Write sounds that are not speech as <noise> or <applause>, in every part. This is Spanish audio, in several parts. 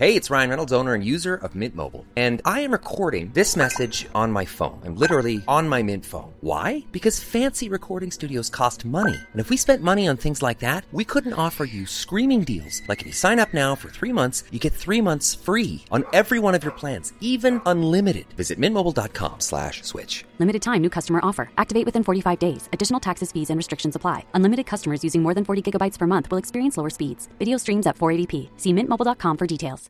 Hey, it's Ryan Reynolds, owner and user of Mint Mobile. And I am recording this message on my phone. I'm literally on my Mint phone. Why? Because fancy recording studios cost money. And if we spent money on things like that, we couldn't offer you screaming deals. Like if you sign up now for three months, you get three months free on every one of your plans, even unlimited. Visit mintmobile.com slash switch. Limited time, new customer offer. Activate within 45 days. Additional taxes, fees, and restrictions apply. Unlimited customers using more than 40 gigabytes per month will experience lower speeds. Video streams at 480p. See mintmobile.com for details.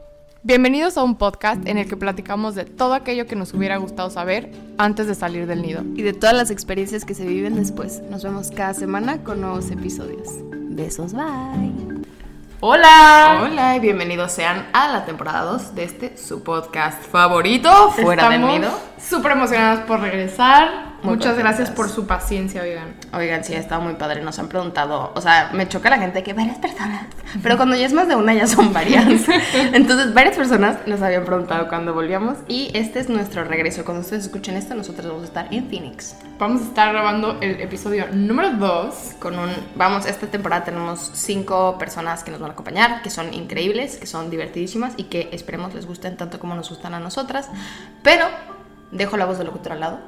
Bienvenidos a un podcast en el que platicamos de todo aquello que nos hubiera gustado saber antes de salir del nido. Y de todas las experiencias que se viven después. Nos vemos cada semana con nuevos episodios. Besos, bye. Hola. Hola y bienvenidos sean a la temporada 2 de este su podcast favorito, Fuera del Nido. Súper emocionadas por regresar. Muchas gracias por su paciencia, oigan. Oigan, sí, ha estado muy padre. Nos han preguntado, o sea, me choca la gente que varias personas, pero cuando ya es más de una ya son varias. <laughs> Entonces, varias personas nos habían preguntado cuándo volvíamos y este es nuestro regreso. Cuando ustedes escuchen esto, nosotros vamos a estar en Phoenix. Vamos a estar grabando el episodio número 2. Con un, vamos, esta temporada tenemos cinco personas que nos van a acompañar, que son increíbles, que son divertidísimas y que esperemos les gusten tanto como nos gustan a nosotras. Pero dejo la voz del locutor al lado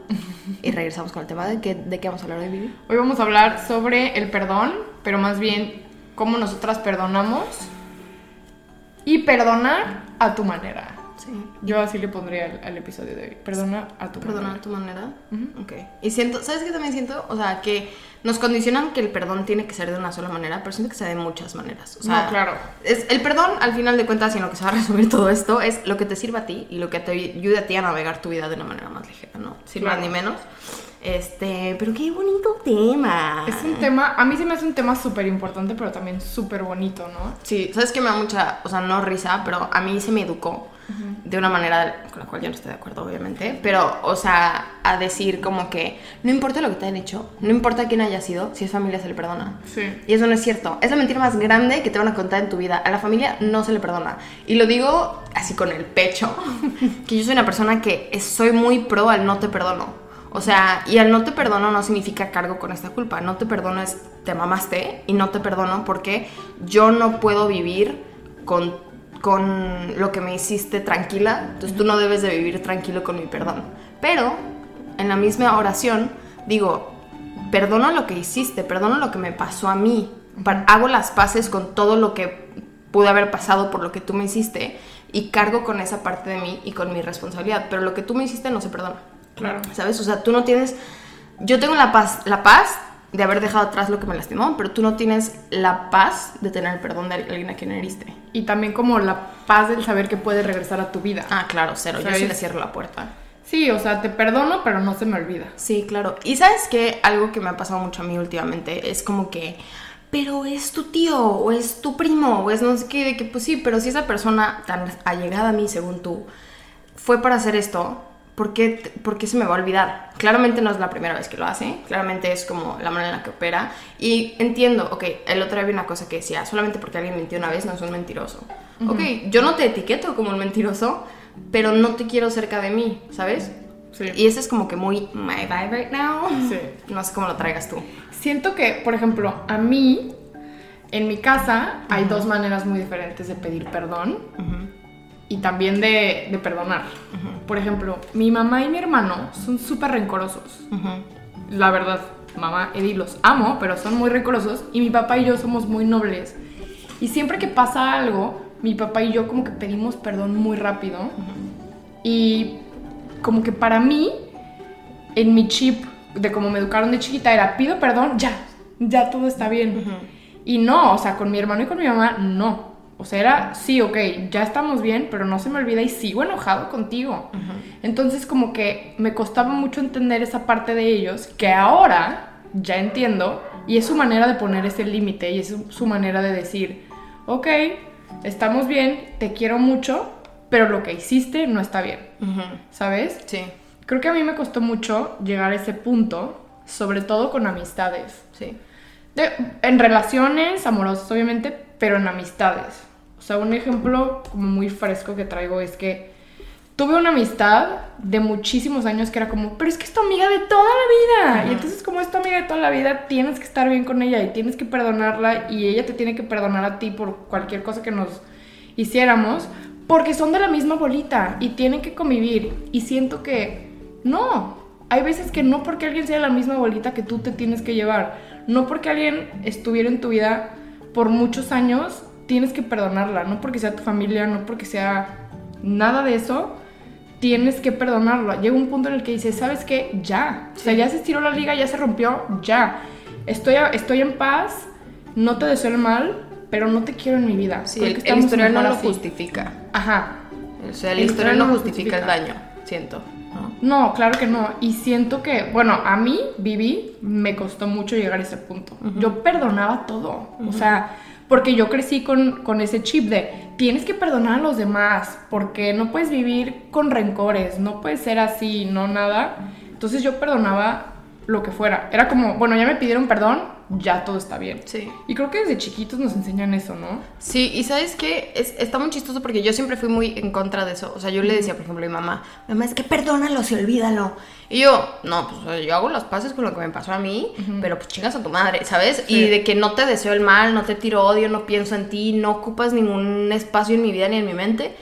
y regresamos con el tema de que, de qué vamos a hablar hoy, Vivi. Hoy vamos a hablar sobre el perdón, pero más bien cómo nosotras perdonamos y perdonar a tu manera. Sí. Yo así le pondría al, al episodio de hoy. Perdona a tu Perdonar manera. a tu manera. Ok. Y siento, ¿sabes qué también siento? O sea, que nos condicionan que el perdón tiene que ser de una sola manera, pero siento que sea de muchas maneras. O sea, No, claro. Es, el perdón, al final de cuentas, y en lo que se va a resumir todo esto, es lo que te sirva a ti y lo que te ayude a ti a navegar tu vida de una manera más ligera, ¿no? Sin más Claro. ni menos. Este, pero qué bonito tema. Es un tema, a mí se me hace un tema súper importante, pero también súper bonito, ¿no? Sí, sabes que me da mucha, o sea, no risa, pero a mí se me educó de una manera con la cual yo no estoy de acuerdo, obviamente, pero, o sea, a decir como que no importa lo que te hayan hecho, no importa quién haya sido, si es familia se le perdona. Sí. Y eso no es cierto. Es la mentira más grande que te van a contar en tu vida. A la familia no se le perdona. Y lo digo así con el pecho, <laughs> que yo soy una persona que soy muy pro al no te perdono. O sea, y al no te perdono no significa cargo con esta culpa. No te perdono es te mamaste y no te perdono porque yo no puedo vivir con, con lo que me hiciste tranquila. Entonces tú no debes de vivir tranquilo con mi perdón. Pero en la misma oración digo, perdono lo que hiciste, perdono lo que me pasó a mí. Hago las paces con todo lo que pude haber pasado por lo que tú me hiciste y cargo con esa parte de mí y con mi responsabilidad. Pero lo que tú me hiciste no se perdona. Claro. ¿Sabes? O sea, tú no tienes... Yo tengo la paz, la paz de haber dejado atrás lo que me lastimó, pero tú no tienes la paz de tener el perdón de alguien a quien heriste. Y también como la paz del saber que puedes regresar a tu vida. Ah, claro, cero. Yo sí le cierro la puerta. Sí, o sea, te perdono, pero no se me olvida. Sí, claro. Y sabes que algo que me ha pasado mucho a mí últimamente es como que, pero es tu tío, o es tu primo, o es no sé qué, de que pues sí, pero si esa persona tan allegada a mí, según tú, fue para hacer esto, ¿por qué, por qué se me va a olvidar? Claramente no es la primera vez que lo hace, claramente es como la manera en la que opera. Y entiendo, ok, el otro día vi una cosa que decía, solamente porque alguien mintió una vez no es un mentiroso. Ok, yo no te etiqueto como un mentiroso, pero no te quiero cerca de mí, ¿sabes? Sí. Y ese es como que muy my vibe right now. Sí. No sé cómo lo traigas tú. Siento que, por ejemplo, a mí, en mi casa, hay dos maneras muy diferentes de pedir perdón y también de, de perdonar. Por ejemplo, mi mamá y mi hermano son súper rencorosos. La verdad, mamá, Eddie, los amo, pero son muy rencorosos. Y mi papá y yo somos muy nobles. Y siempre que pasa algo, mi papá y yo como que pedimos perdón muy rápido. Y como que para mí, en mi chip de cómo me educaron de chiquita, era pido perdón, ya, ya todo está bien. Y no, o sea, con mi hermano y con mi mamá, no. O sea, era, sí, ok, ya estamos bien, pero no se me olvida y sigo enojado contigo. Entonces como que me costaba mucho entender esa parte de ellos, que ahora ya entiendo, y es su manera de poner ese límite, y es su, manera de decir, ok, estamos bien, te quiero mucho, pero lo que hiciste no está bien, ¿sabes? Sí, Creo que a mí me costó mucho llegar a ese punto, sobre todo con amistades. sí. De- en relaciones amorosas, obviamente, pero en amistades. O sea, un ejemplo como muy fresco que traigo es que tuve una amistad de muchísimos años que era como, pero es que es tu amiga de toda la vida. Y entonces como es tu amiga de toda la vida, tienes que estar bien con ella y tienes que perdonarla y ella te tiene que perdonar a ti por cualquier cosa que nos hiciéramos, porque son de la misma bolita y tienen que convivir. Y siento que no, hay veces que no porque alguien sea de la misma bolita que tú te tienes que llevar. No porque alguien estuviera en tu vida por muchos años, tienes que perdonarla. No porque sea tu familia, no porque sea nada de eso, tienes que perdonarlo. Llega un punto en el que dices, ¿sabes qué? Ya. O sea, ya se estiró la liga, ya se rompió, ya. Estoy, a- estoy en paz, no te deseo el mal, pero no te quiero en mi vida. Sí, el, el historial no lo así. justifica. Ajá. O sea, el, El historial historial no lo justifica el justifica. daño, siento. ¿no? Claro que no. Y siento que, bueno, a mí, Vivi, me costó mucho llegar a ese punto. Yo perdonaba todo. O sea, porque yo crecí con, con ese chip de tienes que perdonar a los demás, porque no puedes vivir con rencores, no puedes ser así, no nada. Entonces yo perdonaba lo que fuera. Era como, bueno, ya me pidieron perdón, ya todo está bien. Sí. Y creo que desde chiquitos nos enseñan eso, ¿no? Sí, y sabes qué, es, está muy chistoso porque yo siempre fui muy en contra de eso. O sea, yo le decía, por ejemplo, a mi mamá, mamá, es que perdónalo y olvídalo. Y yo, no, pues yo hago las paces con lo que me pasó a mí, pero pues chingas a tu madre, ¿sabes? Y de que no te deseo el mal, no te tiro odio, no pienso en ti, no ocupas ningún espacio en mi vida ni en mi mente,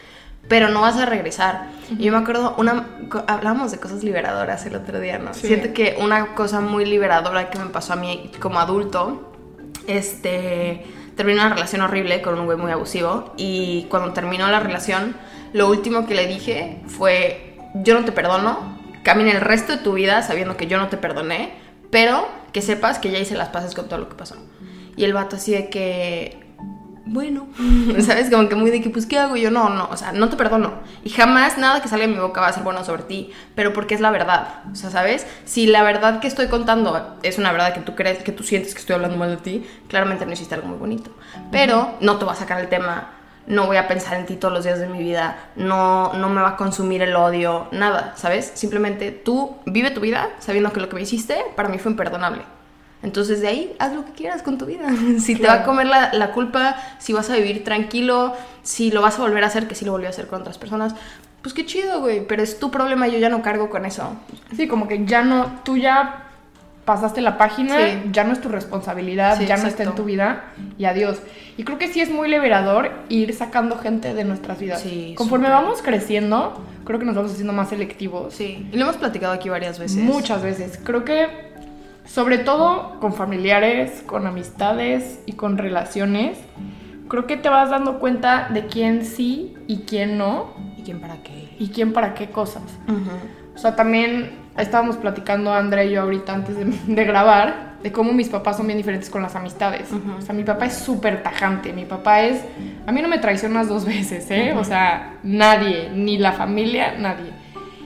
pero no vas a regresar. Y yo me acuerdo, una, hablábamos de cosas liberadoras el otro día, ¿no? Sí. Siento que una cosa muy liberadora que me pasó a mí como adulto este, terminó una relación horrible con un güey muy abusivo y cuando terminó la relación, lo último que le dije fue, yo no te perdono, camina el resto de tu vida sabiendo que yo no te perdoné, pero que sepas que ya hice las paces con todo lo que pasó. Y el vato así de que, bueno, <laughs> ¿sabes? Como que muy de que, pues, ¿qué hago? Y yo, no, no, o sea, no te perdono. Y jamás nada que salga de mi boca va a ser bueno sobre ti, pero porque es la verdad. O sea, ¿sabes? Si la verdad que estoy contando es una verdad que tú crees, que tú sientes que estoy hablando mal de ti, claramente no hiciste algo muy bonito. Pero no te voy a sacar el tema, no voy a pensar en ti todos los días de mi vida, no, no me va a consumir el odio, nada, ¿sabes? Simplemente tú vive tu vida sabiendo que lo que me hiciste para mí fue imperdonable. Entonces de ahí haz lo que quieras con tu vida. <laughs> Si te va a comer la, la culpa, si vas a vivir tranquilo, si lo vas a volver a hacer, que si lo volví a hacer con otras personas, pues qué chido, güey. Pero es tu problema, yo ya no cargo con eso. Sí, como que ya no, tú ya pasaste la página, Sí. ya no es tu responsabilidad, Sí, ya no está en tu vida y adiós. Y creo que sí es muy liberador ir sacando gente de nuestras vidas. Sí, Conforme vamos creciendo, creo que nos vamos haciendo más selectivos. Sí. Y lo hemos platicado aquí varias veces. Muchas veces. Creo que sobre todo con familiares, con amistades y con relaciones, creo que te vas dando cuenta de quién sí y quién no ¿Y quién para qué? y quién para qué cosas. O sea, también estábamos platicando Andrea y yo ahorita antes de, <laughs> de grabar de cómo mis papás son bien diferentes con las amistades. O sea, mi papá es súper tajante. Mi papá es... A mí no me traicionas dos <laughs> veces, ¿eh? O sea, nadie, ni la familia, nadie.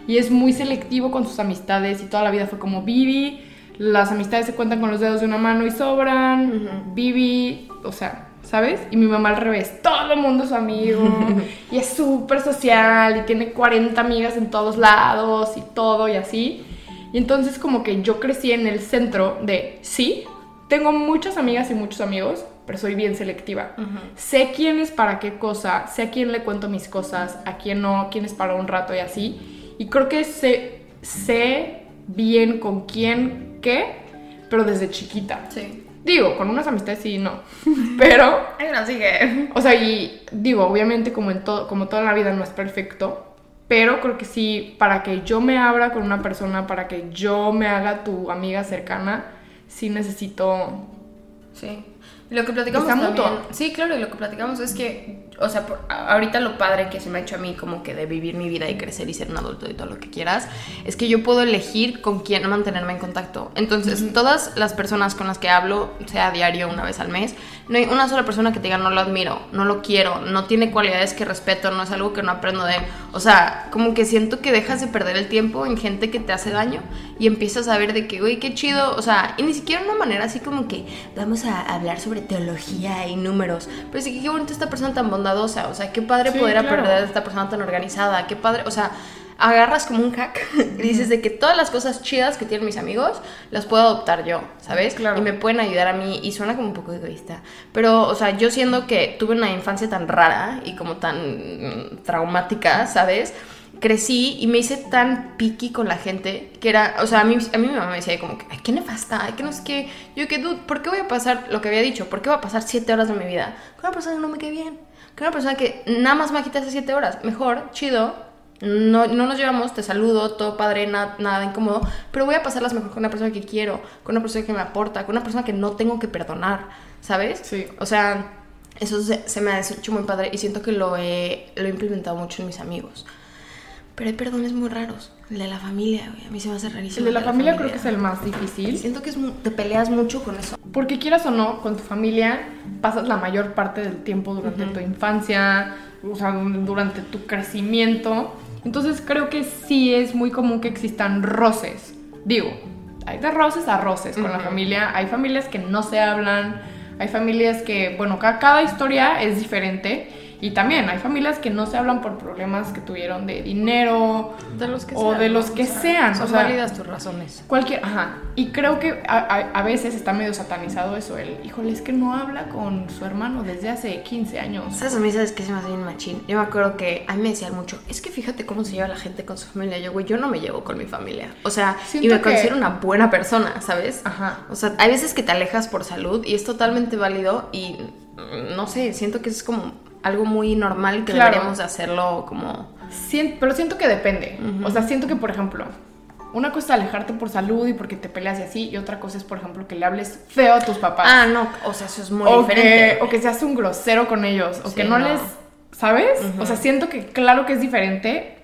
Y es muy selectivo con sus amistades y toda la vida fue como Vivi. Las amistades se cuentan con los dedos de una mano y sobran. Vivi, o sea, ¿sabes? Y mi mamá al revés. Todo el mundo es su amigo. <laughs> y es súper social y tiene 40 amigas en todos lados y todo y así. Y entonces como que yo crecí en el centro de, sí, tengo muchas amigas y muchos amigos, pero soy bien selectiva. Sé quién es para qué cosa, sé a quién le cuento mis cosas, a quién no, quién es para un rato y así. Y creo que sé, sé bien con quién qué, pero desde chiquita. Sí. Digo, con unas amistades sí y no. <laughs> Pero Ay, no, sigue. o sea, y digo, obviamente como en todo, como toda la vida no es perfecto, pero creo que sí, para que yo me abra con una persona, para que yo me haga tu amiga cercana, sí necesito... Sí. Lo que platicamos Está también, sí, claro, y lo que platicamos es que, o sea, por- ahorita lo padre que se me ha hecho a mí como que de vivir mi vida y crecer y ser un adulto y todo lo que quieras, es que yo puedo elegir con quién mantenerme en contacto. Entonces, todas las personas con las que hablo, sea a diario, una vez al mes, no hay una sola persona que te diga no lo admiro, no lo quiero, no tiene cualidades que respeto, no es algo que no aprendo de él. O sea, como que siento que dejas de perder el tiempo en gente que te hace daño y empiezas a ver de que, güey, qué chido, o sea, y ni siquiera una manera así como que vamos a hablar sobre teología y números, pero sí que qué bonito esta persona tan bondadosa bondadosa, o sea, qué padre Sí, poder claro. aprender de esta persona tan organizada, qué padre, o sea, agarras como un hack <laughs> y dices de que todas las cosas chidas que tienen mis amigos las puedo adoptar yo, ¿sabes? Claro. Y me pueden ayudar a mí y suena como un poco egoísta, pero, o sea, yo siendo que tuve una infancia tan rara y como tan traumática, ¿sabes? crecí y me hice tan picky con la gente que era, o sea, a mí, a mí mi mamá me decía como que, ay, qué nefasta, ay, que no sé qué. Yo que, dude, ¿por qué voy a pasar lo que había dicho? ¿Por qué voy a pasar siete horas de mi vida con una persona que no me quede bien? Con una persona que nada más me quita esas siete horas. Mejor, chido, no, no nos llevamos, te saludo, todo padre, na- nada incómodo, pero voy a pasarlas mejor con una persona que quiero, con una persona que me aporta, con una persona que no tengo que perdonar, ¿sabes? Sí. O sea, eso se, se me ha hecho muy padre y siento que lo he, lo he implementado mucho en mis amigos. Pero hay perdones muy raros. El de la familia, güey. A mí se me hace rarísimo. El de la familia creo que es el más difícil. Siento que es te peleas mucho con eso. Porque quieras o no, con tu familia pasas la mayor parte del tiempo durante tu infancia, o sea, durante tu crecimiento. Entonces creo que sí es muy común que existan roces. Digo, hay de roces a roces con la familia. Hay familias que no se hablan, hay familias que, bueno, ca- cada historia es diferente. Y también hay familias que no se hablan por problemas que tuvieron de dinero De los que o sean, de los que O sea, sean. Son o sea, válidas tus razones. Cualquier, ajá. Y creo que a, a- a veces está medio satanizado eso. El, híjole, es que no habla con su hermano desde hace 15 años. ¿Sabes a mí sabes que se me hace bien machín? Yo me acuerdo que a mí me decían mucho, es que fíjate cómo se lleva la gente con su familia. Yo, güey, yo no me llevo con mi familia. O sea, Siento y me que- considero una buena persona, ¿sabes? Ajá. O sea, hay veces que te alejas por salud y es totalmente válido y mm, no sé, siento que es como algo muy normal que Claro. deberíamos de hacerlo como... Sien- pero siento que depende. O sea, siento que, por ejemplo, una cosa es alejarte por salud y porque te peleas y así, y otra cosa es, por ejemplo, que le hables feo a tus papás. Ah, no, o sea, eso es muy o, diferente. que, o que seas un grosero con ellos, o Sí, que no, no. les. ¿Sabes? O sea, siento que claro que es diferente.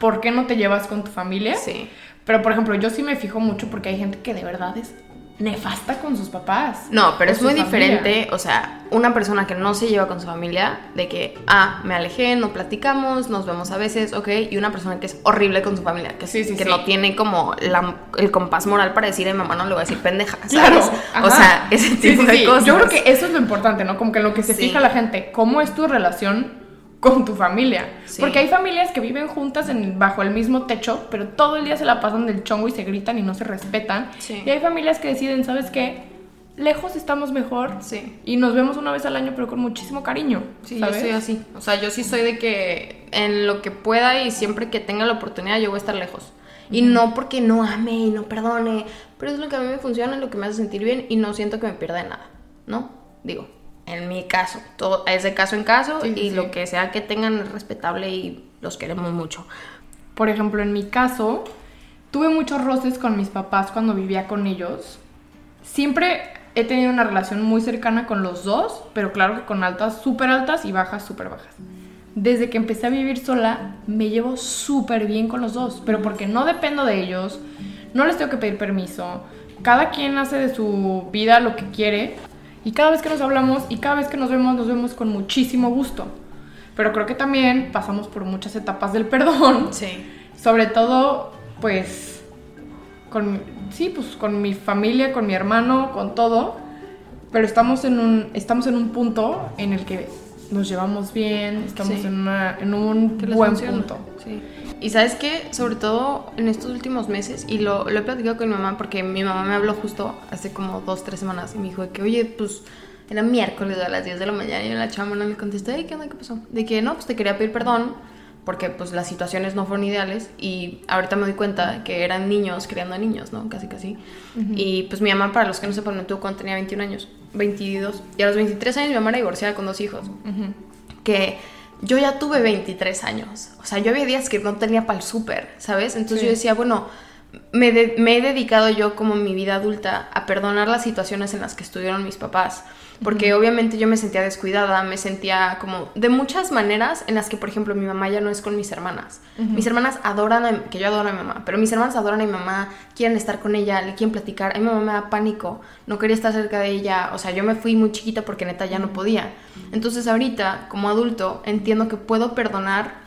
¿Por qué no te llevas con tu familia? Sí. Pero, por ejemplo, yo sí me fijo mucho porque hay gente que de verdad es nefasta con sus papás. No, pero es muy familia. diferente, o sea, una persona que no se lleva con su familia, de que, ah, me alejé, no platicamos, nos vemos a veces, ok, y una persona que es horrible con su familia, que, Sí, sí, que sí. no tiene como la- el compás moral para decir, a mi mamá no le voy a decir pendeja, ¿sabes? Claro. O sea, ese tipo de cosas. Yo creo que eso es lo importante, ¿no? Como que lo que se fija la gente, ¿cómo es tu relación con tu familia? Sí. Porque hay familias que viven juntas en, bajo el mismo techo, pero todo el día se la pasan del chongo y se gritan y no se respetan. Sí. Y hay familias que deciden, ¿sabes qué? Lejos estamos mejor. Sí. Y nos vemos una vez al año, pero con muchísimo cariño. Sí, ¿sabes? yo soy así. O sea, yo sí soy de que en lo que pueda y siempre que tenga la oportunidad yo voy a estar lejos. Y no porque no ame y no perdone, pero es lo que a mí me funciona, es lo que me hace sentir bien y no siento que me pierda de nada, ¿no? Digo, en mi caso, todo es de caso en caso Sí, y sí. lo que sea que tengan es respetable y los queremos mucho. Por ejemplo, en mi caso, tuve muchos roces con mis papás cuando vivía con ellos. Siempre he tenido una relación muy cercana con los dos, pero claro que con altas súper altas y bajas súper bajas. Desde que empecé a vivir sola, me llevo súper bien con los dos, pero porque no dependo de ellos, no les tengo que pedir permiso. Cada quien hace de su vida lo que quiere y cada vez que nos hablamos y cada vez que nos vemos, nos vemos con muchísimo gusto. Pero creo que también pasamos por muchas etapas del perdón. <laughs> Sí. Sobre todo, pues, con, sí, pues con mi familia, con mi hermano, con todo. Pero estamos en un, estamos en un punto en el que nos llevamos bien, estamos Sí. en, una- en un buen funciona. punto. Sí. Y sabes qué, sobre todo en estos últimos meses, y lo, lo he platicado con mi mamá porque mi mamá me habló justo hace como dos, tres semanas y me dijo de que, oye, pues era miércoles a las 10 de la mañana y la chama no me contestó, "Ey, ¿qué onda? ¿Qué pasó? De que no, pues te quería pedir perdón porque pues las situaciones no fueron ideales y ahorita me doy cuenta que eran niños criando a niños, ¿no? Casi, casi. Y pues mi mamá, para los que no sepan, me tuvo cuando tenía 21 años, 22. Y a los 23 años mi mamá era divorciada con dos hijos que yo ya tuve 23 años. O sea, yo había días que no tenía para el súper, ¿sabes? Entonces Sí. yo decía, bueno, me, de- me he dedicado yo como mi vida adulta a perdonar las situaciones en las que estuvieron mis papás. Porque obviamente yo me sentía descuidada, me sentía como de muchas maneras en las que, por ejemplo, mi mamá ya no es con mis hermanas. Mis hermanas adoran, a, que yo adoro a mi mamá, pero mis hermanas adoran a mi mamá, quieren estar con ella, le quieren platicar. A mi mamá me da pánico, no quería estar cerca de ella. O sea, yo me fui muy chiquita porque neta ya no podía. Entonces ahorita, como adulto, entiendo que puedo perdonar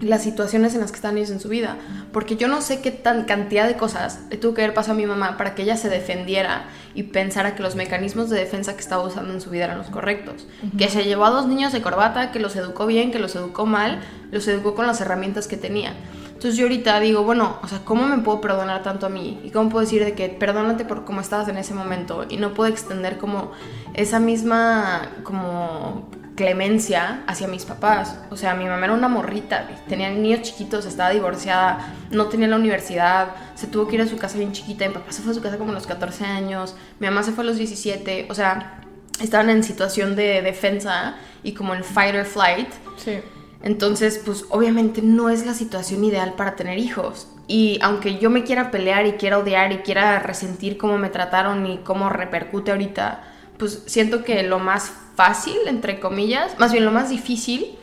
las situaciones en las que están ellos en su vida. Porque yo no sé qué tan cantidad de cosas le tuvo que haber pasado a mi mamá para que ella se defendiera y pensara que los mecanismos de defensa que estaba usando en su vida eran los correctos. Que se llevó a dos niños de corbata, que los educó bien, que los educó mal, los educó con las herramientas que tenía. Entonces yo ahorita digo, bueno, o sea, ¿cómo me puedo perdonar tanto a mí? ¿Y cómo puedo decir de que perdónate por cómo estabas en ese momento? Y no puedo extender como esa misma, como clemencia hacia mis papás. O sea, mi mamá era una morrita, tenía niños chiquitos, estaba divorciada, no tenía la universidad, se tuvo que ir a su casa bien chiquita, mi papá se fue a su casa como a los 14 años, mi mamá se fue a los 17, o sea, estaban en situación de defensa y como en fight or flight. Sí. Entonces, pues obviamente no es la situación ideal para tener hijos. Y aunque yo me quiera pelear y quiera odiar y quiera resentir cómo me trataron y cómo repercute ahorita, pues siento que lo más fácil, entre comillas, más bien lo más difícil,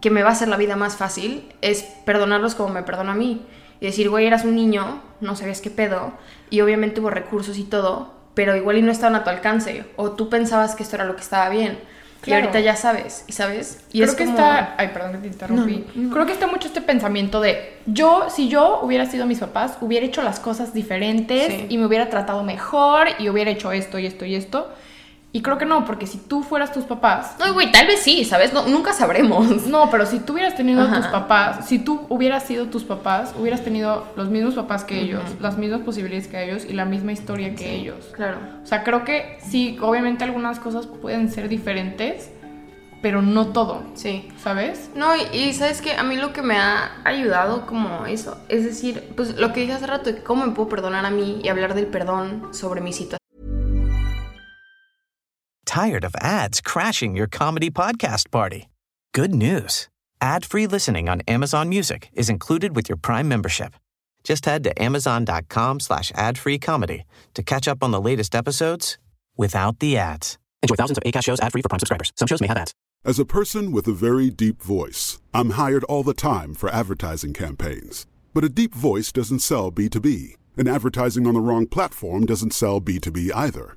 que me va a hacer la vida más fácil, es perdonarlos como me perdona a mí. Y decir, güey, eras un niño, no sabías qué pedo, y obviamente hubo recursos y todo, pero igual y no estaban a tu alcance, o tú pensabas que esto era lo que estaba bien. Y Claro. ahorita ya sabes, y sabes. Y Creo es que como- está. Ay, perdón que te interrumpí. Creo que está mucho este pensamiento de yo, si yo hubiera sido mis papás, hubiera hecho las cosas diferentes Sí. y me hubiera tratado mejor y hubiera hecho esto y esto y esto. Y creo que no, porque si tú fueras tus papás. No, güey, tal vez sí, ¿sabes? No, nunca sabremos. No, pero si tú hubieras tenido a tus papás, si tú hubieras sido tus papás, hubieras tenido los mismos papás que ellos, las mismas posibilidades que ellos y la misma historia que ellos. Claro. O sea, creo que sí, obviamente algunas cosas pueden ser diferentes, pero no todo, Sí. ¿sabes? No, y, y sabes que a mí lo que me ha ayudado como eso, es decir, pues lo que dije hace rato, cómo me puedo perdonar a mí y hablar del perdón sobre mi situación. Tired of ads crashing your comedy podcast party? Good news. Ad-free listening on Amazon Music is included with your Prime membership. Just head to amazon.com slash ad-free comedy to catch up on the latest episodes without the ads. Enjoy thousands of ACAST shows ad-free for Prime subscribers. Some shows may have ads. As a person with a very deep voice, I'm hired all the time for advertising campaigns. But a deep voice doesn't sell B2B, and advertising on the wrong platform doesn't sell B2B either.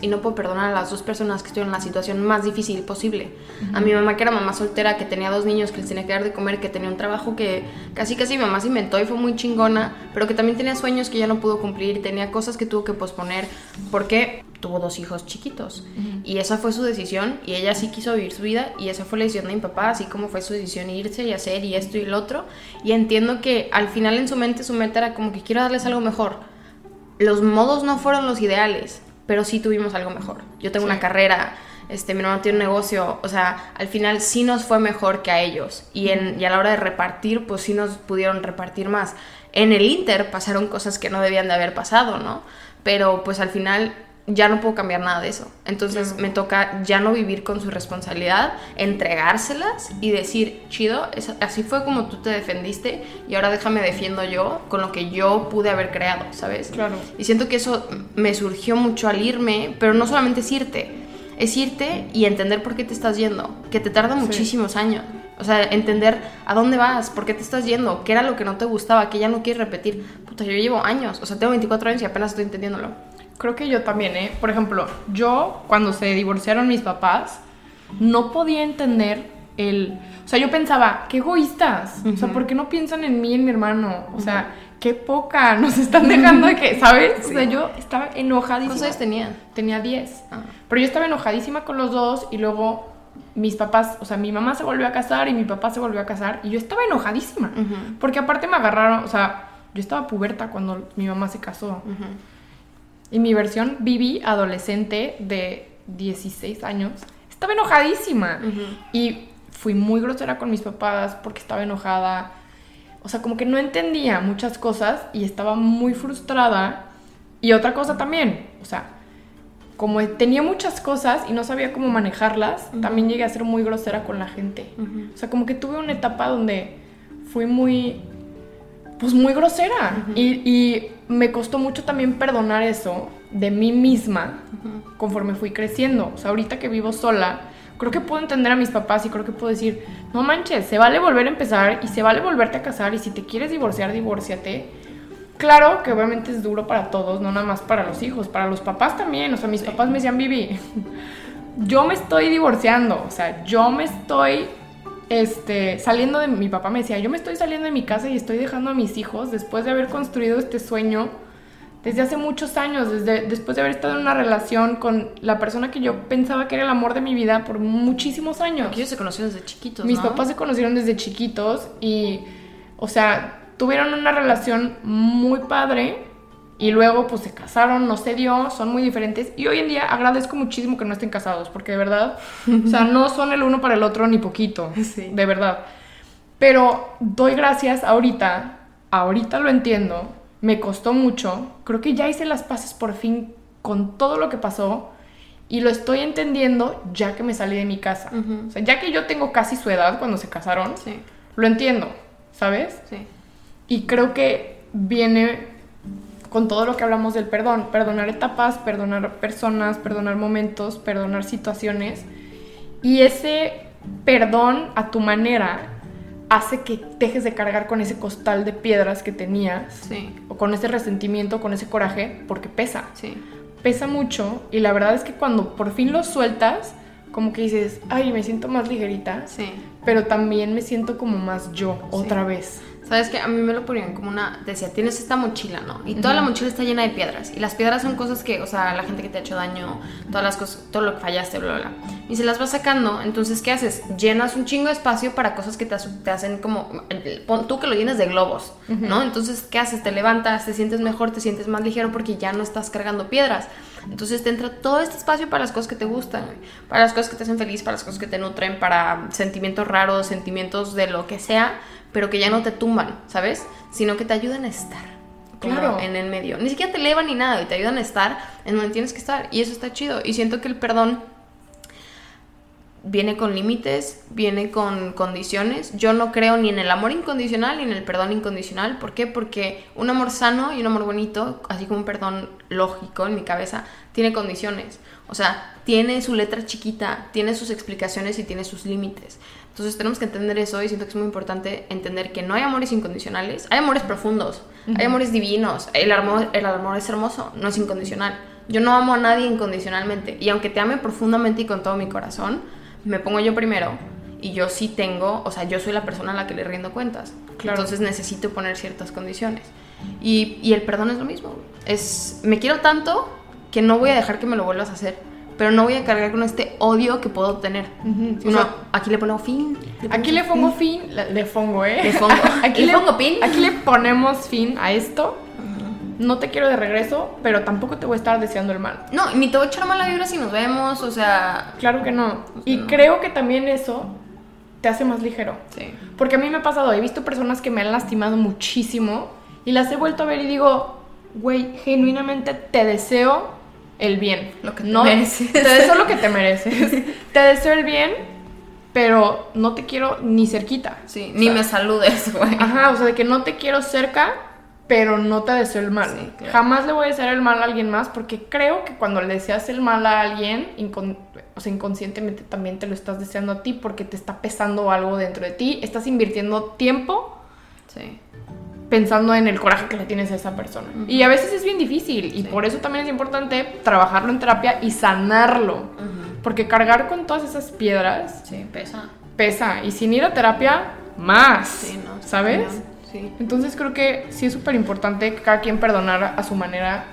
Y no puedo perdonar a las dos personas que estuvieron en la situación más difícil posible. A mi mamá que era mamá soltera, que tenía dos niños, que les tenía que dar de comer, que tenía un trabajo que casi casi mi mamá se inventó y fue muy chingona, pero que también tenía sueños que ya no pudo cumplir, tenía cosas que tuvo que posponer porque tuvo dos hijos chiquitos. Y esa fue su decisión y ella sí quiso vivir su vida y esa fue la decisión de mi papá, así como fue su decisión irse y hacer y esto y el otro. Y entiendo que al final en su mente su meta era como que quiero darles algo mejor. Los modos no fueron los ideales, pero sí tuvimos algo mejor. Yo tengo Sí. una carrera, este, mi hermano tiene un negocio, o sea, al final sí nos fue mejor que a ellos. Y, en, y a la hora de repartir, pues sí nos pudieron repartir más. En el Inter pasaron cosas que no debían de haber pasado, ¿no? Pero pues al final ya no puedo cambiar nada de eso. Entonces me toca ya no vivir con su responsabilidad, entregárselas y decir, chido, es- así fue como tú te defendiste y ahora déjame defiendo yo con lo que yo pude haber creado, ¿sabes? Claro. Y siento que eso me surgió mucho al irme, pero no solamente es irte, es irte y entender por qué te estás yendo, que te tarda muchísimos años. O sea, entender a dónde vas, por qué te estás yendo, qué era lo que no te gustaba, que ya no quieres repetir. Puta, yo llevo años, o sea, tengo 24 años y apenas estoy entendiéndolo. Creo que yo también, ¿eh? Por ejemplo, yo cuando se divorciaron mis papás, no podía entender el... O sea, yo pensaba, qué egoístas. O sea, ¿por qué no piensan en mí y en mi hermano? O sea, qué poca nos están dejando de que, ¿sabes? O sea, yo estaba enojadísima. ¿Cuántos años tenían? Tenía 10. Ah. Pero yo estaba enojadísima con los dos y luego mis papás, o sea, mi mamá se volvió a casar y mi papá se volvió a casar y yo estaba enojadísima. Porque aparte me agarraron, o sea, yo estaba puberta cuando mi mamá se casó. Y mi versión Vivi, adolescente de 16 años, estaba enojadísima. Y fui muy grosera con mis papás porque estaba enojada. O sea, como que no entendía muchas cosas y estaba muy frustrada. Y otra cosa también, o sea, como tenía muchas cosas y no sabía cómo manejarlas, también llegué a ser muy grosera con la gente. O sea, como que tuve una etapa donde fui muy, pues muy grosera. y, y, me costó mucho también perdonar eso de mí misma conforme fui creciendo. O sea, ahorita que vivo sola, creo que puedo entender a mis papás y creo que puedo decir, no manches, se vale volver a empezar y se vale volverte a casar y si te quieres divorciar, divórciate Claro que obviamente es duro para todos, no nada más para los hijos, para los papás también. O sea, mis papás me decían, Vivi, yo me estoy divorciando, o sea, yo me estoy este, saliendo de mi papá me decía, yo me estoy saliendo de mi casa y estoy dejando a mis hijos después de haber construido este sueño desde hace muchos años, desde, después de haber estado en una relación con la persona que yo pensaba que era el amor de mi vida por muchísimos años. Porque ellos se conocieron desde chiquitos. Mis papás se conocieron desde chiquitos y, o sea, tuvieron una relación muy padre y luego pues se casaron, no se dio, son muy diferentes y hoy en día agradezco muchísimo que no estén casados porque de verdad, o sea, no son el uno para el otro ni poquito, <laughs> de verdad. Pero doy gracias ahorita, ahorita lo entiendo, me costó mucho, creo que ya hice las paces por fin con todo lo que pasó y lo estoy entendiendo ya que me salí de mi casa. O sea, ya que yo tengo casi su edad cuando se casaron, lo entiendo, ¿sabes? Sí. Y creo que viene con todo lo que hablamos del perdón, perdonar etapas, perdonar personas, perdonar momentos, perdonar situaciones. Y ese perdón a tu manera hace que dejes de cargar con ese costal de piedras que tenías, o con ese resentimiento, con ese coraje, porque pesa. Pesa mucho y la verdad es que cuando por fin lo sueltas, como que dices, ay, me siento más ligerita, pero también me siento como más yo otra vez. Sabes que a mí me lo ponían como una. Decía, tienes esta mochila, ¿no? Y toda la mochila está llena de piedras. Y las piedras son cosas que, o sea, la gente que te ha hecho daño, todas las cosas, todo lo que fallaste, bla, bla, bla. Y se las vas sacando, entonces, ¿qué haces? Llenas un chingo de espacio para cosas que te, te hacen como. Tú que lo llenes de globos, ¿no? Entonces, ¿qué haces? Te levantas, te sientes mejor, te sientes más ligero porque ya no estás cargando piedras. Entonces te entra todo este espacio para las cosas que te gustan, para las cosas que te hacen feliz, para las cosas que te nutren, para sentimientos raros, sentimientos de lo que sea, pero que ya no te tumban, ¿sabes? Sino que te ayudan a estar. Claro. En el medio. Ni siquiera te elevan ni nada y te ayudan a estar en donde tienes que estar. Y eso está chido. Y siento que el perdón viene con límites, viene con condiciones. Yo no creo ni en el amor incondicional ni en el perdón incondicional. ¿Por qué? Porque un amor sano y un amor bonito, así como un perdón lógico en mi cabeza, tiene condiciones. O sea, tiene su letra chiquita, tiene sus explicaciones y tiene sus límites. Entonces tenemos que entender eso y siento que es muy importante entender que no hay amores incondicionales, hay amores profundos, hay amores divinos, el amor, el amor es hermoso, no es incondicional. Yo no amo a nadie incondicionalmente y aunque te ame profundamente y con todo mi corazón, me pongo yo primero y yo sí tengo, o sea, yo soy la persona a la que le rindo cuentas. Entonces necesito poner ciertas condiciones. Y, y el perdón es lo mismo. Es, me quiero tanto que no voy a dejar que me lo vuelvas a hacer pero no voy a cargar con este odio que puedo tener. aquí le pongo fin. aquí le pongo fin, le pongo, ¿eh? Le pongo, <laughs> aquí le, pongo fin. Aquí le ponemos fin a esto. No te quiero de regreso, pero tampoco te voy a estar deseando el mal. No, ni te voy a echar mala vibra si nos vemos, o sea... Claro que no. y creo que también eso te hace más ligero. Sí. Porque a mí me ha pasado, he visto personas que me han lastimado muchísimo y las he vuelto a ver y digo, güey, genuinamente te deseo el bien. Lo que te no, mereces. Te deseo lo que te mereces. <laughs> te deseo el bien, pero no te quiero ni cerquita. Sí, ni me saludes, güey. Ajá, o sea, de que no te quiero cerca, pero no te deseo el mal. Jamás le voy a desear el mal a alguien más porque creo que cuando le deseas el mal a alguien, o sea, inconscientemente también te lo estás deseando a ti porque te está pesando algo dentro de ti, estás invirtiendo tiempo. Sí pensando en el coraje que le tienes a esa persona. Y a veces es bien difícil y por eso también es importante trabajarlo en terapia y sanarlo. Porque cargar con todas esas piedras... Sí, pesa. Pesa. Y sin ir a terapia, más. Sí, no, ¿Sabes? Sí. Entonces creo que sí es súper importante que cada quien perdonara a su manera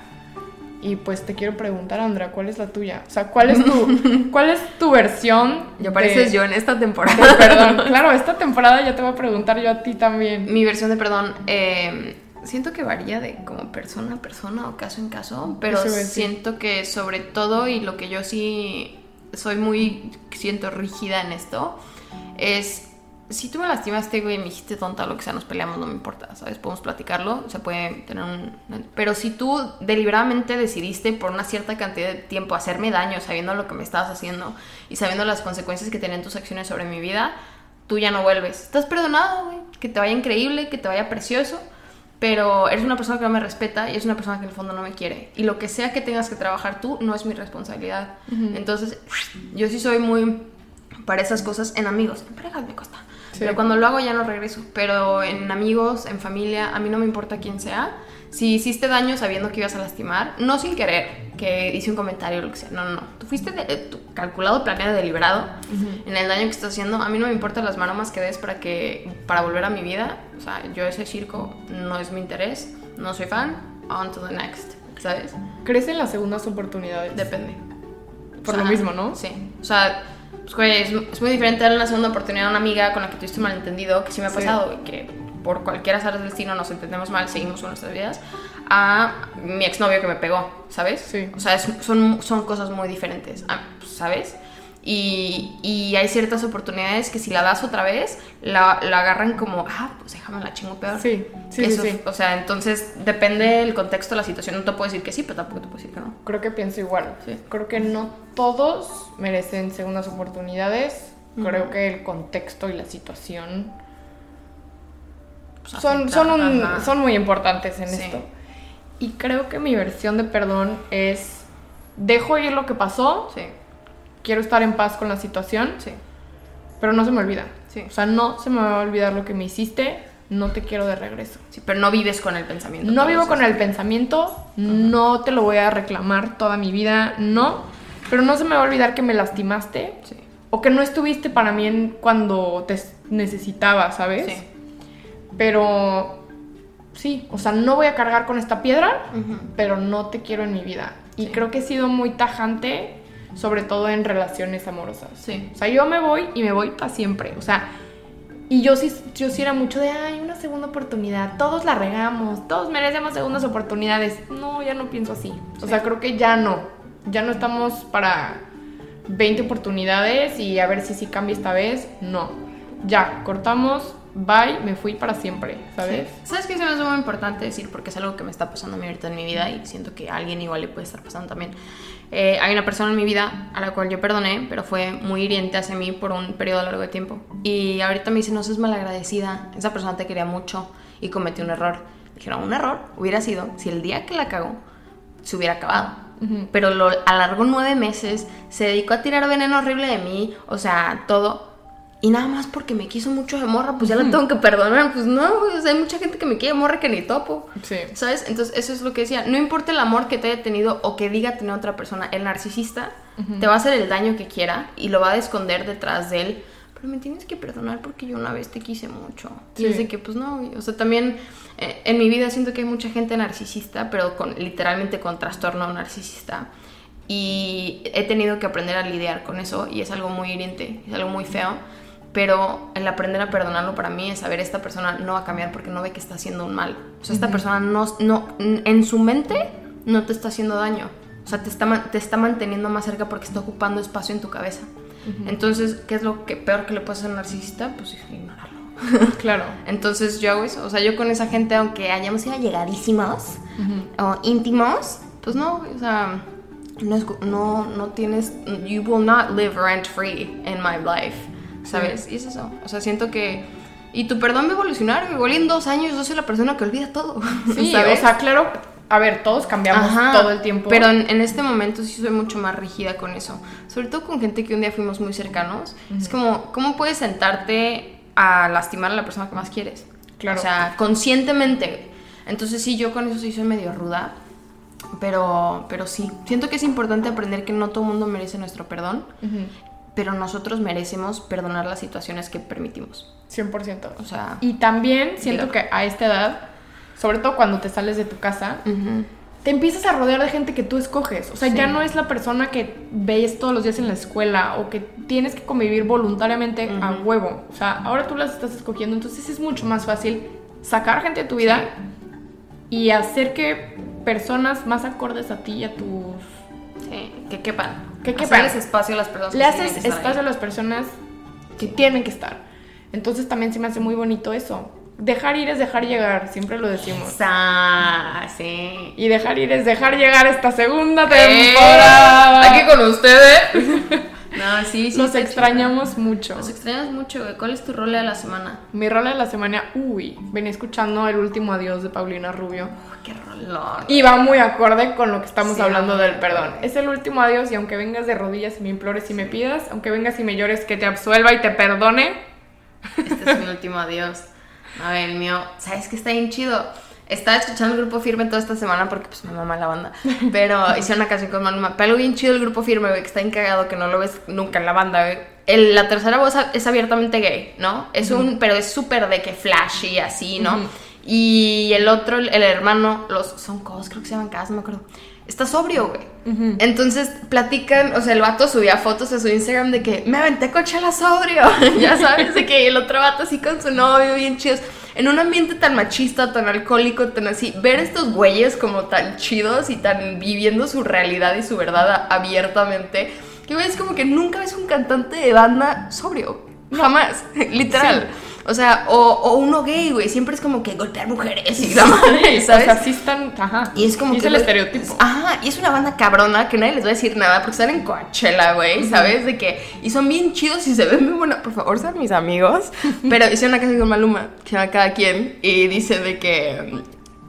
y pues te quiero preguntar, Andrea, ¿cuál es la tuya? O sea, ¿cuál es tu, <laughs> cuál es tu versión? Yo pareces yo en esta temporada. perdón. Claro, esta temporada ya te voy a preguntar yo a ti también. Mi versión de perdón, eh, siento que varía de como persona a persona o caso en caso, pero siento que sobre todo y lo que yo sí soy muy, siento rígida en esto, es si tú me lastimaste, güey, me dijiste tonta, lo que sea, nos peleamos, no me importa, ¿sabes? Podemos platicarlo, se puede tener un... Pero si tú deliberadamente decidiste por una cierta cantidad de tiempo hacerme daño, sabiendo lo que me estabas haciendo y sabiendo las consecuencias que tenían tus acciones sobre mi vida, tú ya no vuelves. Estás perdonado, güey. Que te vaya increíble, que te vaya precioso, pero eres una persona que no me respeta y es una persona que en el fondo no me quiere. Y lo que sea que tengas que trabajar tú no es mi responsabilidad. Entonces, yo sí soy muy para esas cosas en amigos. En parejas me cuesta. Pero cuando lo hago ya no regreso. Pero en amigos, en familia, a mí no me importa quién sea. Si hiciste daño sabiendo que ibas a lastimar, no sin querer, que hice un comentario o lo que sea. No, no, no. Tú fuiste de- tú calculado, planeado, deliberado en el daño que estás haciendo. A mí no me importan las maromas que des para que para volver a mi vida. O sea, yo ese circo no es mi interés. No soy fan. On to the next. ¿Sabes? ¿Crees en las segundas oportunidades? Depende. Por O lo sea, mismo, ¿no? Sí. O sea, pues, es, es muy diferente darle una segunda oportunidad a una amiga con la que tuviste un malentendido, que sí me ha Sí. pasado, güey, que por cualquier azar del destino nos entendemos mal, seguimos con nuestras vidas, a mi exnovio que me pegó, ¿sabes? Sí. O sea, es- son, son cosas muy diferentes, ah, ¿sabes? Y, y hay ciertas oportunidades que si la das otra vez, la, la agarran como, ah, pues déjame la chingo peor. Sí, sí, sí, Eso- sí. O sea, entonces depende del contexto, la situación. No te puedo decir que sí, pero tampoco te puedo decir que no. Creo que pienso igual. Sí. Creo que no todos merecen segundas oportunidades. Creo que el contexto y la situación Pues, son, son, un- son muy importantes en Sí. esto. Y creo que mi versión de perdón es, dejo ir lo que pasó, Sí, quiero estar en paz con la situación, sí. pero no se me olvida. Sí. O sea, no se me va a olvidar lo que me hiciste, no te quiero de regreso. Sí, pero no vives con el pensamiento. No vivo con el pensamiento, no te lo voy a reclamar toda mi vida, no. Pero no se me va a olvidar que me lastimaste Sí. o que no estuviste para mí en- cuando te necesitaba, ¿sabes? Sí. Pero sí, o sea, no voy a cargar con esta piedra, pero no te quiero en mi vida. Y Sí. creo que he sido muy tajante, sobre todo en relaciones amorosas. Sí. O sea, yo me voy y me voy para siempre. O sea, y yo sí, yo sí era mucho de, ay, una segunda oportunidad, todos la regamos, todos merecemos segundas oportunidades. No, ya no pienso así. O sea, creo que ya no. Ya no estamos para 20 oportunidades y a ver si sí cambia esta vez. No. Ya, cortamos, bye, me fui para siempre, ¿sabes? ¿Sabes qué se me hace muy importante decir? Porque es algo que me está pasando a mí ahorita en mi vida y siento que a alguien igual le puede estar pasando también. Eh, hay una persona en mi vida a la cual yo perdoné, pero fue muy hiriente hacia mí por un periodo largo de tiempo. Y ahorita me dice, no seas malagradecida, esa persona te quería mucho y cometió un error. Dijeron, un error hubiera sido si el día que la cagó se hubiera acabado. Pero lo alargó nueve meses, se dedicó a tirar veneno horrible de mí, o sea, todo. Y nada más porque me quiso mucho de morra, pues ya la tengo que perdonar. Pues no, güey, o sea, hay mucha gente que me quiere morra que ni topo. Sí. ¿Sabes? Entonces, eso es lo que decía. No importa el amor que te haya tenido o que diga tener otra persona, el narcisista te va a hacer el daño que quiera y lo va a esconder detrás de él. Pero me tienes que perdonar porque yo una vez te quise mucho. Y Sí. es de que, pues no, güey. O sea, también eh, en mi vida siento que hay mucha gente narcisista, pero con literalmente con trastorno narcisista. Y he tenido que aprender a lidiar con eso y es algo muy hiriente, es algo muy feo. Pero el aprender a perdonarlo para mí es saber esta persona no va a cambiar porque no ve que está haciendo un mal. O sea, esta persona no, no, en su mente no te está haciendo daño. O sea, te está, te está manteniendo más cerca porque está ocupando espacio en tu cabeza. Entonces, ¿qué es lo que peor que le puede hacer a un narcisista? Pues ignorarlo. <laughs> Claro. Entonces yo hago eso. O sea, yo con esa gente, aunque hayamos sido llegadísimos o íntimos, pues no, o sea, no, no, no tienes, you will not live rent free in my life, ¿sabes? Y es eso. O sea, siento que, y tu perdón va a evolucionar, igual en dos años yo soy la persona que olvida todo, <laughs> Sí, ¿sabes? o sea, claro, a ver, todos cambiamos Ajá, todo el tiempo. Pero en, en este momento sí soy mucho más rígida con eso. Sobre todo con gente que un día fuimos muy cercanos. Es como, ¿cómo puedes sentarte a lastimar a la persona que más quieres? Claro. O sea, conscientemente. Entonces sí, yo con eso sí soy medio ruda. Pero, pero sí, siento que es importante aprender que no todo el mundo merece nuestro perdón. Pero nosotros merecemos perdonar las situaciones que permitimos. 100%. O sea, Y también siento que a esta edad, sobre todo cuando te sales de tu casa, te empiezas a rodear de gente que tú escoges. O sea, Sí. ya no es la persona que ves todos los días en la escuela o que tienes que convivir voluntariamente a huevo. O sea, ahora tú las estás escogiendo, entonces es mucho más fácil sacar gente de tu vida y hacer que personas más acordes a ti y a tus... Sí, que quepan. Que quepan. Hacerles espacio a las personas. Le haces que espacio a las personas que tienen que estar. Entonces también se me hace muy bonito eso. Dejar ir es dejar llegar, siempre lo decimos. Sa- sí. Y dejar ir es dejar llegar esta segunda ¡Temporada! temporada. Aquí con ustedes. <laughs> <laughs> no, sí, sí. Los está extrañamos mucho. Los extrañamos mucho, güey. ¿Cuál es tu rol de la semana? Mi rol de la semana, uy, venía escuchando el último adiós de Paulina Rubio. Qué rolón. Y va muy acorde con lo que estamos Sí, hablando del perdón. Es el último adiós y aunque vengas de rodillas y me implores y me pidas, aunque vengas y me llores que te absuelva y te perdone. Este es mi <laughs> último adiós. A ver, el mío, ¿sabes qué está bien chido? Estaba escuchando el grupo firme toda esta semana porque pues me mama la banda. Pero <laughs> hice una canción con Maluma. Pero algo bien chido el grupo firme, güey, que está encagado, que no lo ves nunca en la banda, güey. El- la tercera voz es abiertamente gay, ¿no? Es un, pero es súper de que flashy, así, ¿no? Y el otro, el, el hermano, los son cos, creo que se llaman Cas, no me acuerdo. Está sobrio, güey. Entonces platican, o sea, el vato subía fotos a su Instagram de que me aventé Coachella sobrio. <laughs> ya sabes, de que el otro vato así con su novio, bien chidos. En un ambiente tan machista, tan alcohólico, tan así. Ver estos güeyes como tan chidos y tan viviendo su realidad y su verdad abiertamente. Que güey, es como que nunca ves un cantante de banda sobrio. Jamás, <laughs> literal. O sea, o, o uno gay, güey. Siempre es como que golpear mujeres y la madre, ¿sabes? <laughs> O sea, sí están. Ajá. Y es como es que, el güey, estereotipo. Ajá, y es una banda cabrona que nadie les va a decir nada porque están en Coachella, güey, ¿sabes? De que. Y son bien chidos y se ven muy buenos. Por favor, sean mis amigos. <laughs> Pero hice una canción con Maluma, que se llama Cada quien, y dice de que.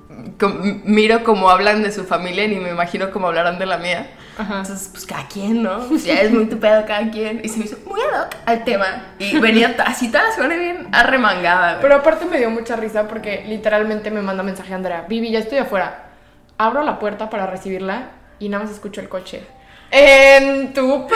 mm, com- Miro cómo hablan de su familia y ni me imagino cómo hablarán de la mía. Ajá. Entonces, pues cada quien, ¿no? Pues, <laughs> ya es muy tu pedo cada quien. Y se me hizo muy ad hoc al tema. Y venía así toda la semana bien arremangada, güey. Pero aparte me dio mucha risa porque literalmente me manda mensaje Andrea. Vivi, ya estoy afuera. Abro la puerta para recibirla y nada más escucho el coche. En tu. <laughs> <laughs>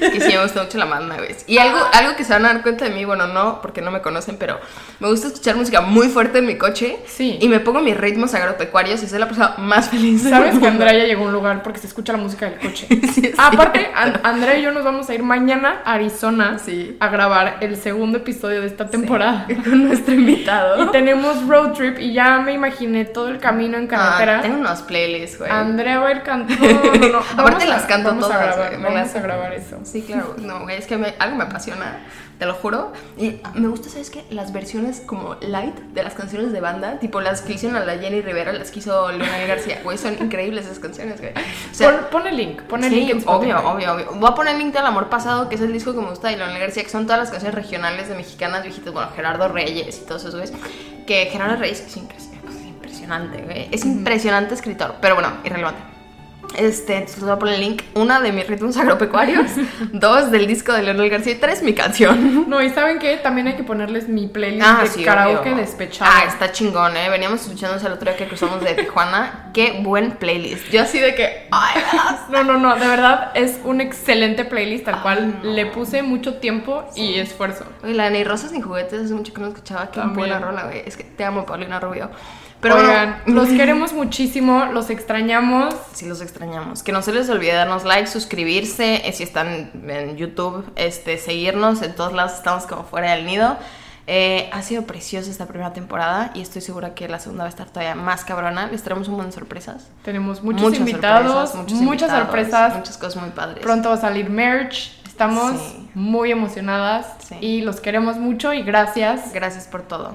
Es que sí me gusta mucho la banda, güey. Y algo, algo que se van a dar cuenta de mí, bueno, no, porque no me conocen, pero me gusta escuchar música muy fuerte en mi coche. Sí. Y me pongo mis ritmos agropecuarios y soy la persona más feliz. Sabes que. Andrea ya llegó a un lugar porque se escucha la música del coche. <laughs> Sí, Aparte, Andrea y yo nos vamos a ir mañana a Arizona Sí. a grabar el segundo episodio de esta temporada. Con nuestro invitado. Y tenemos road trip y ya me imaginé todo el camino en Ah, carretera. tengo unos playlists, güey. Andrea va a ir cantando. No, no. <laughs> Aparte las canto vamos todas, A grabar, me vamos las- a grabar eso. Sí, claro. No, güey, es que me- algo me apasiona, te lo juro. Y me gusta, ¿sabes qué? Las versiones como light de las canciones de banda, tipo las que hicieron a la Jenny Rivera, las que hizo Leonel García. Güey, son increíbles esas canciones, güey. O sea, pon, pon el link, pon el sí, link. obvio, obvio, obvio. Voy a poner el link del amor pasado, que es el disco que me gusta de Leonel García, que son todas las canciones regionales de mexicanas viejitas, bueno, Gerardo Reyes y todos esos güeyes. Que Gerardo Reyes es impres- es impresionante, güey. Es impresionante escritor, pero bueno, irrelevante. Este, entonces les voy a poner el link. Una de mis ritmos <laughs> agropecuarios, dos del disco de Leonel García y tres mi canción. <laughs> No, y ¿saben qué? También hay que ponerles mi playlist Ah, de sí, karaoke obvio. despechado. Ah, está chingón, eh. Veníamos escuchándose el otro día que cruzamos de Tijuana. Qué buen playlist. Yo así de que, ay, No, no, no, de verdad es un excelente playlist al cual Ah, le puse mucho tiempo y esfuerzo. Oye, la de Ni Rosas ni Juguetes hace mucho que no escuchaba. Qué También. buena rola, güey. Es que te amo, Paulina Rubio. Pero Oigan, bueno, <laughs> los queremos muchísimo, los extrañamos. Sí, los extrañamos. Que no se les olvide darnos like, suscribirse. eh, si están en YouTube, este, seguirnos. En todos lados estamos como fuera del nido. Eh, ha sido preciosa esta primera temporada y estoy segura que la segunda va a estar todavía más cabrona. Les traemos un montón de sorpresas. Tenemos muchos Muchas invitados, sorpresas, muchos muchas invitados, sorpresas. Muchas cosas muy padres. Pronto va a salir merch. Estamos Sí. muy emocionadas Sí. y los queremos mucho y gracias. Gracias por todo.